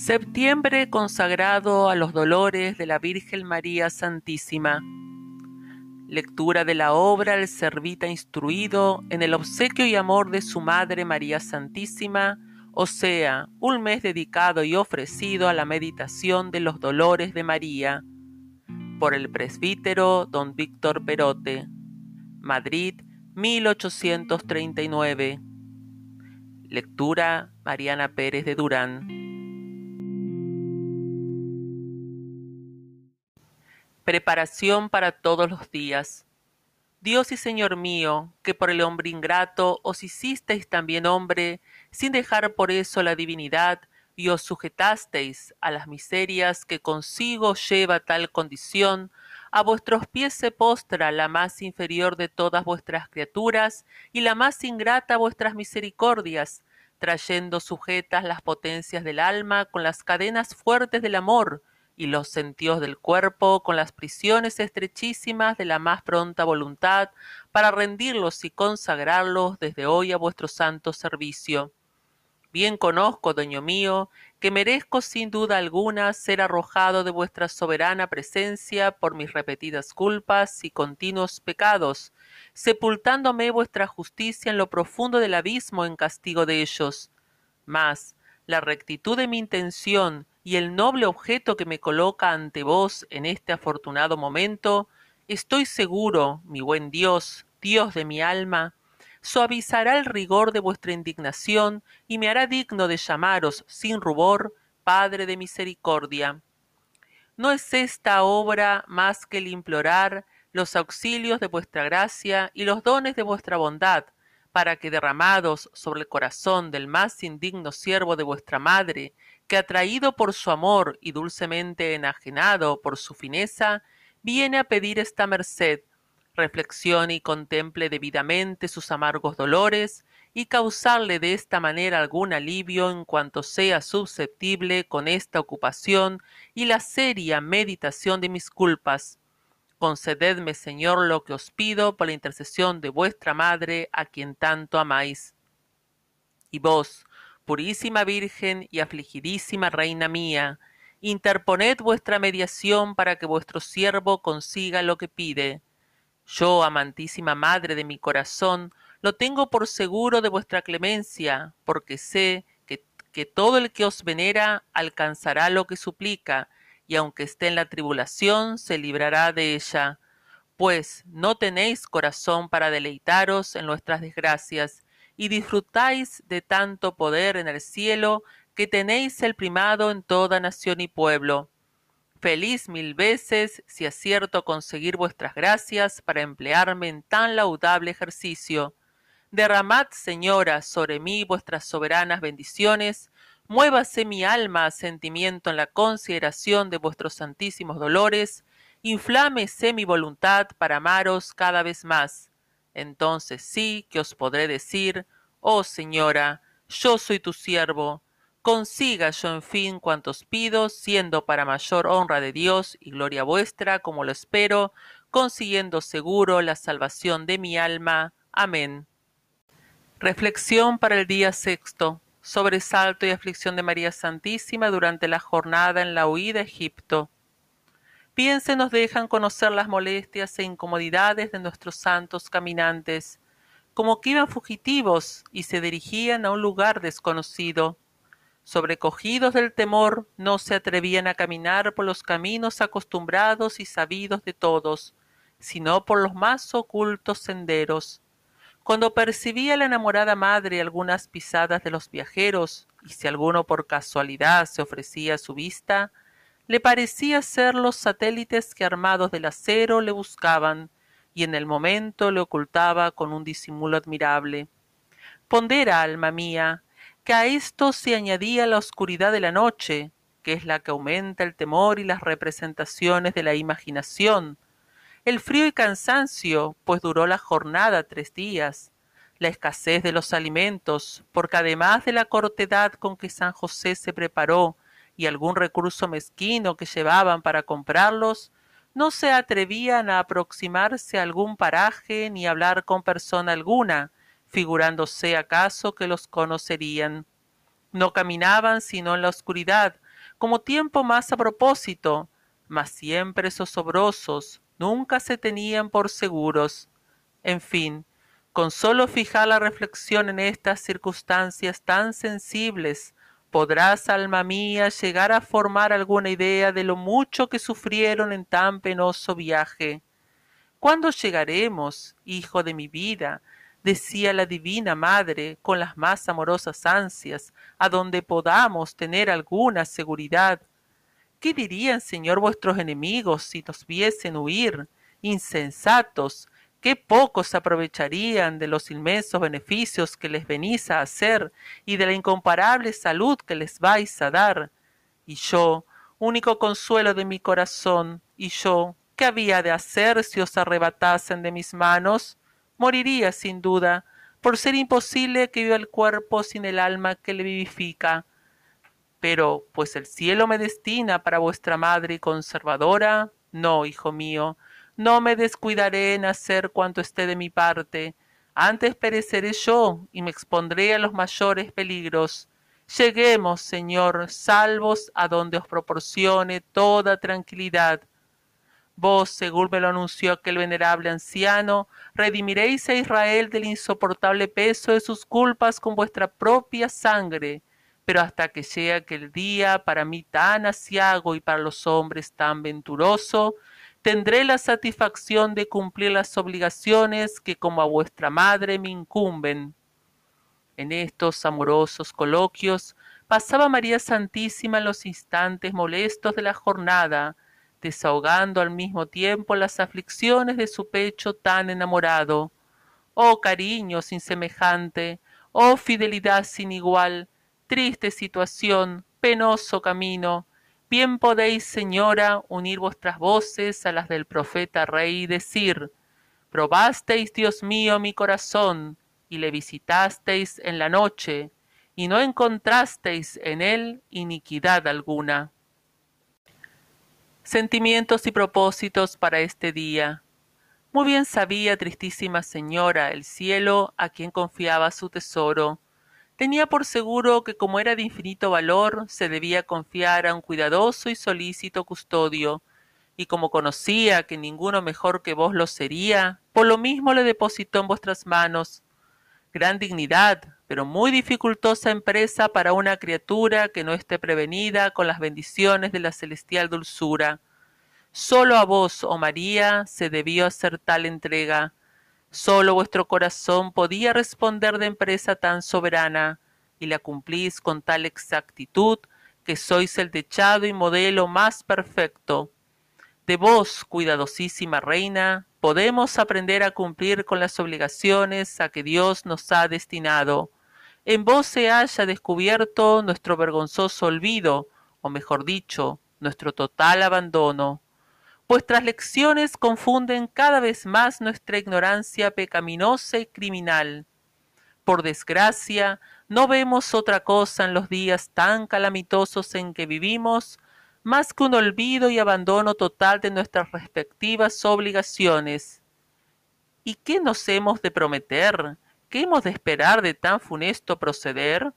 Septiembre consagrado a los dolores de la Virgen María Santísima. Lectura de la obra El Servita Instruido en el obsequio y amor de su Madre María Santísima, o sea, un mes dedicado y ofrecido a la meditación de los dolores de María, por el presbítero don Víctor Perote, Madrid, 1839. Lectura Mariana Pérez de Durán. Preparación para todos los días. Dios y Señor mío, que por el hombre ingrato os hicisteis también hombre, sin dejar por eso la divinidad, y os sujetasteis a las miserias que consigo lleva tal condición, a vuestros pies se postra la más inferior de todas vuestras criaturas y la más ingrata vuestras misericordias, trayendo sujetas las potencias del alma con las cadenas fuertes del amor, y los sentidos del cuerpo con las prisiones estrechísimas de la más pronta voluntad para rendirlos y consagrarlos desde hoy a vuestro santo servicio. Bien conozco, dueño mío, que merezco sin duda alguna ser arrojado de vuestra soberana presencia por mis repetidas culpas y continuos pecados, sepultándome vuestra justicia en lo profundo del abismo en castigo de ellos. Mas la rectitud de mi intención y el noble objeto que me coloca ante vos en este afortunado momento, estoy seguro, mi buen Dios, Dios de mi alma, suavizará el rigor de vuestra indignación y me hará digno de llamaros sin rubor Padre de misericordia. ¿No es esta obra más que el implorar los auxilios de vuestra gracia y los dones de vuestra bondad, para que derramados sobre el corazón del más indigno siervo de vuestra madre, que atraído por su amor y dulcemente enajenado por su fineza, viene a pedir esta merced, reflexione y contemple debidamente sus amargos dolores, y causarle de esta manera algún alivio en cuanto sea susceptible con esta ocupación y la seria meditación de mis culpas, Concededme, Señor, lo que os pido por la intercesión de vuestra Madre, a quien tanto amáis. Y vos, purísima Virgen y afligidísima Reina mía, interponed vuestra mediación para que vuestro siervo consiga lo que pide. Yo, amantísima Madre de mi corazón, lo tengo por seguro de vuestra clemencia, porque sé que, que todo el que os venera alcanzará lo que suplica, y aunque esté en la tribulación, se librará de ella. Pues no tenéis corazón para deleitaros en nuestras desgracias, y disfrutáis de tanto poder en el cielo, que tenéis el primado en toda nación y pueblo. Feliz mil veces si acierto conseguir vuestras gracias para emplearme en tan laudable ejercicio. Derramad, Señora, sobre mí vuestras soberanas bendiciones, muévase mi alma a sentimiento en la consideración de vuestros santísimos dolores, inflámese mi voluntad para amaros cada vez más. Entonces sí que os podré decir, oh Señora, yo soy tu siervo, consiga yo en fin cuantos pido, siendo para mayor honra de Dios y gloria vuestra, como lo espero, consiguiendo seguro la salvación de mi alma. Amén. Reflexión para el día sexto sobresalto y aflicción de María Santísima durante la jornada en la huida a Egipto. Bien se nos dejan conocer las molestias e incomodidades de nuestros santos caminantes, como que iban fugitivos y se dirigían a un lugar desconocido. Sobrecogidos del temor, no se atrevían a caminar por los caminos acostumbrados y sabidos de todos, sino por los más ocultos senderos cuando percibía la enamorada madre algunas pisadas de los viajeros, y si alguno por casualidad se ofrecía a su vista, le parecía ser los satélites que armados del acero le buscaban, y en el momento le ocultaba con un disimulo admirable. Pondera, alma mía, que a esto se añadía la oscuridad de la noche, que es la que aumenta el temor y las representaciones de la imaginación, el frío y cansancio, pues duró la jornada tres días, la escasez de los alimentos, porque además de la cortedad con que San José se preparó y algún recurso mezquino que llevaban para comprarlos, no se atrevían a aproximarse a algún paraje ni hablar con persona alguna, figurándose acaso que los conocerían. No caminaban sino en la oscuridad, como tiempo más a propósito, mas siempre zozobrosos, nunca se tenían por seguros. En fin, con solo fijar la reflexión en estas circunstancias tan sensibles, podrás, alma mía, llegar a formar alguna idea de lo mucho que sufrieron en tan penoso viaje. ¿Cuándo llegaremos, hijo de mi vida? decía la divina madre con las más amorosas ansias, a donde podamos tener alguna seguridad. ¿Qué dirían, Señor, vuestros enemigos si nos viesen huir? Insensatos, qué pocos aprovecharían de los inmensos beneficios que les venís a hacer y de la incomparable salud que les vais a dar. Y yo, único consuelo de mi corazón, y yo, ¿qué había de hacer si os arrebatasen de mis manos? Moriría sin duda, por ser imposible que viva el cuerpo sin el alma que le vivifica. Pero, pues el cielo me destina para vuestra madre conservadora, no, hijo mío, no me descuidaré en hacer cuanto esté de mi parte. Antes pereceré yo y me expondré a los mayores peligros. Lleguemos, Señor, salvos a donde os proporcione toda tranquilidad. Vos, según me lo anunció aquel venerable anciano, redimiréis a Israel del insoportable peso de sus culpas con vuestra propia sangre. Pero hasta que llegue aquel día, para mí tan asiago y para los hombres tan venturoso, tendré la satisfacción de cumplir las obligaciones que como a vuestra madre me incumben. En estos amorosos coloquios pasaba María Santísima los instantes molestos de la jornada, desahogando al mismo tiempo las aflicciones de su pecho tan enamorado. Oh cariño sin semejante, oh fidelidad sin igual, triste situación, penoso camino, Bien podéis, señora, unir vuestras voces a las del profeta rey y decir, probasteis, Dios mío, mi corazón, y le visitasteis en la noche, y no encontrasteis en él iniquidad alguna. Sentimientos y propósitos para este día. Muy bien sabía, tristísima señora, el cielo a quien confiaba su tesoro, Tenía por seguro que como era de infinito valor, se debía confiar a un cuidadoso y solícito custodio, y como conocía que ninguno mejor que vos lo sería, por lo mismo le depositó en vuestras manos. Gran dignidad, pero muy dificultosa empresa para una criatura que no esté prevenida con las bendiciones de la celestial dulzura. Solo a vos, oh María, se debió hacer tal entrega, Solo vuestro corazón podía responder de empresa tan soberana, y la cumplís con tal exactitud que sois el techado y modelo más perfecto. De vos, cuidadosísima reina, podemos aprender a cumplir con las obligaciones a que Dios nos ha destinado. En vos se haya descubierto nuestro vergonzoso olvido, o mejor dicho, nuestro total abandono. Vuestras lecciones confunden cada vez más nuestra ignorancia pecaminosa y criminal. Por desgracia, no vemos otra cosa en los días tan calamitosos en que vivimos más que un olvido y abandono total de nuestras respectivas obligaciones. ¿Y qué nos hemos de prometer? ¿Qué hemos de esperar de tan funesto proceder?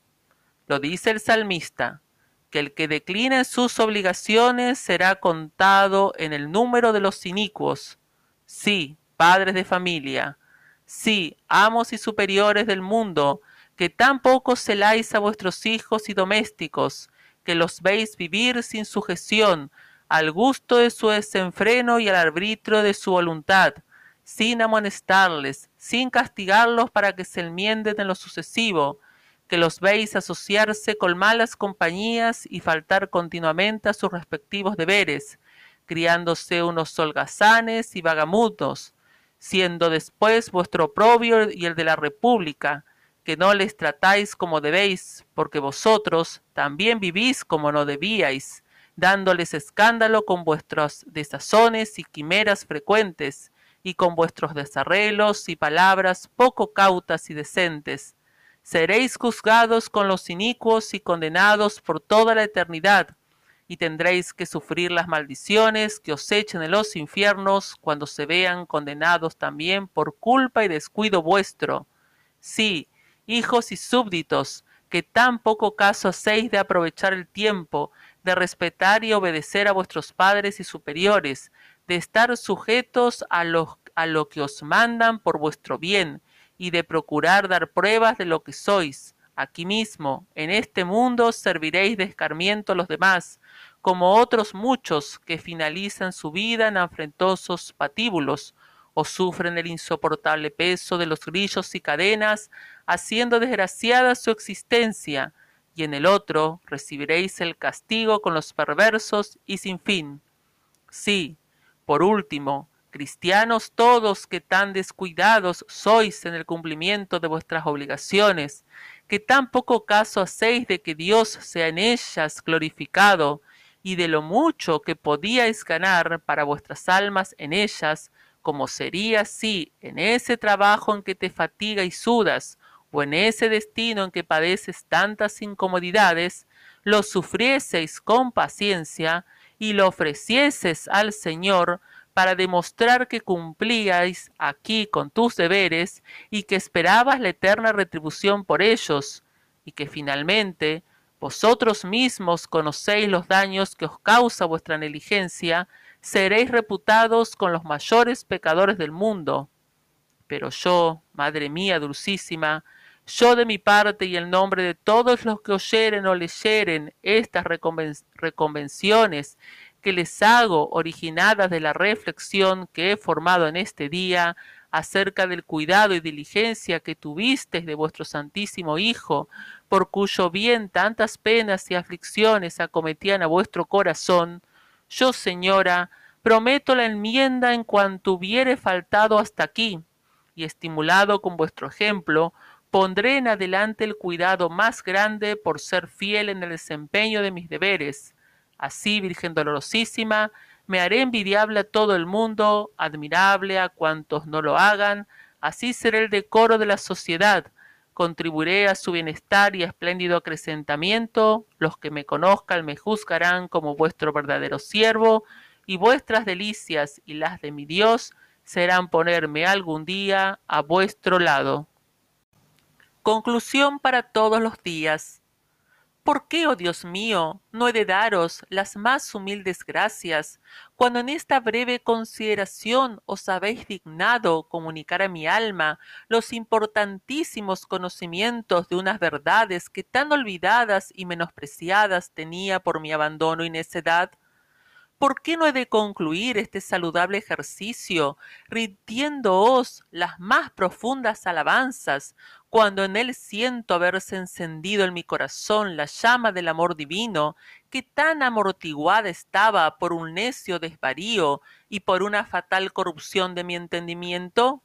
Lo dice el salmista que el que decline sus obligaciones será contado en el número de los inicuos. Sí, padres de familia, sí, amos y superiores del mundo, que tan poco celáis a vuestros hijos y domésticos, que los veis vivir sin sujeción, al gusto de su desenfreno y al arbitrio de su voluntad, sin amonestarles, sin castigarlos para que se enmienden en lo sucesivo, que los veis asociarse con malas compañías y faltar continuamente a sus respectivos deberes, criándose unos holgazanes y vagamundos, siendo después vuestro oprobio y el de la República, que no les tratáis como debéis, porque vosotros también vivís como no debíais, dándoles escándalo con vuestros desazones y quimeras frecuentes, y con vuestros desarreglos y palabras poco cautas y decentes, seréis juzgados con los inicuos y condenados por toda la eternidad, y tendréis que sufrir las maldiciones que os echen en los infiernos cuando se vean condenados también por culpa y descuido vuestro. Sí, hijos y súbditos, que tan poco caso hacéis de aprovechar el tiempo, de respetar y obedecer a vuestros padres y superiores, de estar sujetos a lo, a lo que os mandan por vuestro bien, y de procurar dar pruebas de lo que sois. Aquí mismo, en este mundo, serviréis de escarmiento a los demás, como otros muchos que finalizan su vida en afrentosos patíbulos, o sufren el insoportable peso de los grillos y cadenas, haciendo desgraciada su existencia, y en el otro recibiréis el castigo con los perversos y sin fin. Sí, por último, cristianos todos que tan descuidados sois en el cumplimiento de vuestras obligaciones, que tan poco caso hacéis de que Dios sea en ellas glorificado, y de lo mucho que podíais ganar para vuestras almas en ellas, como sería si en ese trabajo en que te fatiga y sudas, o en ese destino en que padeces tantas incomodidades, lo sufrieseis con paciencia y lo ofrecieses al Señor para demostrar que cumplíais aquí con tus deberes y que esperabas la eterna retribución por ellos, y que finalmente vosotros mismos conocéis los daños que os causa vuestra negligencia, seréis reputados con los mayores pecadores del mundo. Pero yo, Madre mía dulcísima, yo de mi parte y en nombre de todos los que oyeren o leyeren estas reconvenciones que les hago originadas de la reflexión que he formado en este día acerca del cuidado y diligencia que tuvisteis de vuestro Santísimo Hijo, por cuyo bien tantas penas y aflicciones acometían a vuestro corazón, yo, señora, prometo la enmienda en cuanto hubiere faltado hasta aquí, y estimulado con vuestro ejemplo, pondré en adelante el cuidado más grande por ser fiel en el desempeño de mis deberes. Así, Virgen dolorosísima, me haré envidiable a todo el mundo, admirable a cuantos no lo hagan, así seré el decoro de la sociedad, contribuiré a su bienestar y espléndido acrecentamiento, los que me conozcan me juzgarán como vuestro verdadero siervo, y vuestras delicias y las de mi Dios serán ponerme algún día a vuestro lado. Conclusión para todos los días. ¿Por qué, oh Dios mío, no he de daros las más humildes gracias, cuando en esta breve consideración os habéis dignado comunicar a mi alma los importantísimos conocimientos de unas verdades que tan olvidadas y menospreciadas tenía por mi abandono y necedad? ¿Por qué no he de concluir este saludable ejercicio rindiéndoos las más profundas alabanzas, cuando en él siento haberse encendido en mi corazón la llama del amor divino, que tan amortiguada estaba por un necio desvarío y por una fatal corrupción de mi entendimiento?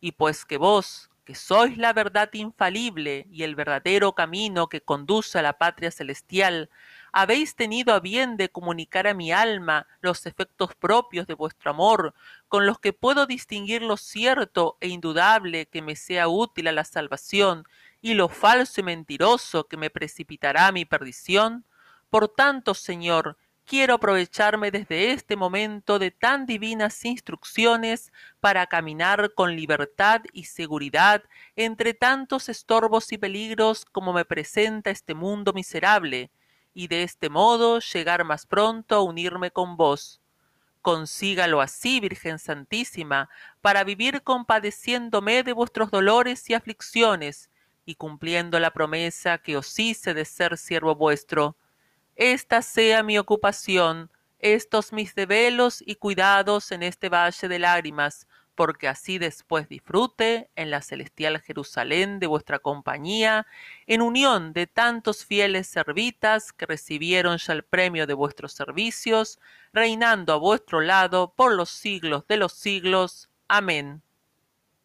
Y pues que vos, que sois la verdad infalible y el verdadero camino que conduce a la patria celestial, habéis tenido a bien de comunicar a mi alma los efectos propios de vuestro amor, con los que puedo distinguir lo cierto e indudable que me sea útil a la salvación, y lo falso y mentiroso que me precipitará a mi perdición? Por tanto, Señor, quiero aprovecharme desde este momento de tan divinas instrucciones para caminar con libertad y seguridad entre tantos estorbos y peligros como me presenta este mundo miserable, y de este modo llegar más pronto a unirme con vos. Consígalo así, Virgen Santísima, para vivir compadeciéndome de vuestros dolores y aflicciones, y cumpliendo la promesa que os hice de ser siervo vuestro. Esta sea mi ocupación, estos mis develos y cuidados en este valle de lágrimas, porque así después disfrute en la celestial Jerusalén de vuestra compañía, en unión de tantos fieles servitas que recibieron ya el premio de vuestros servicios, reinando a vuestro lado por los siglos de los siglos. Amén.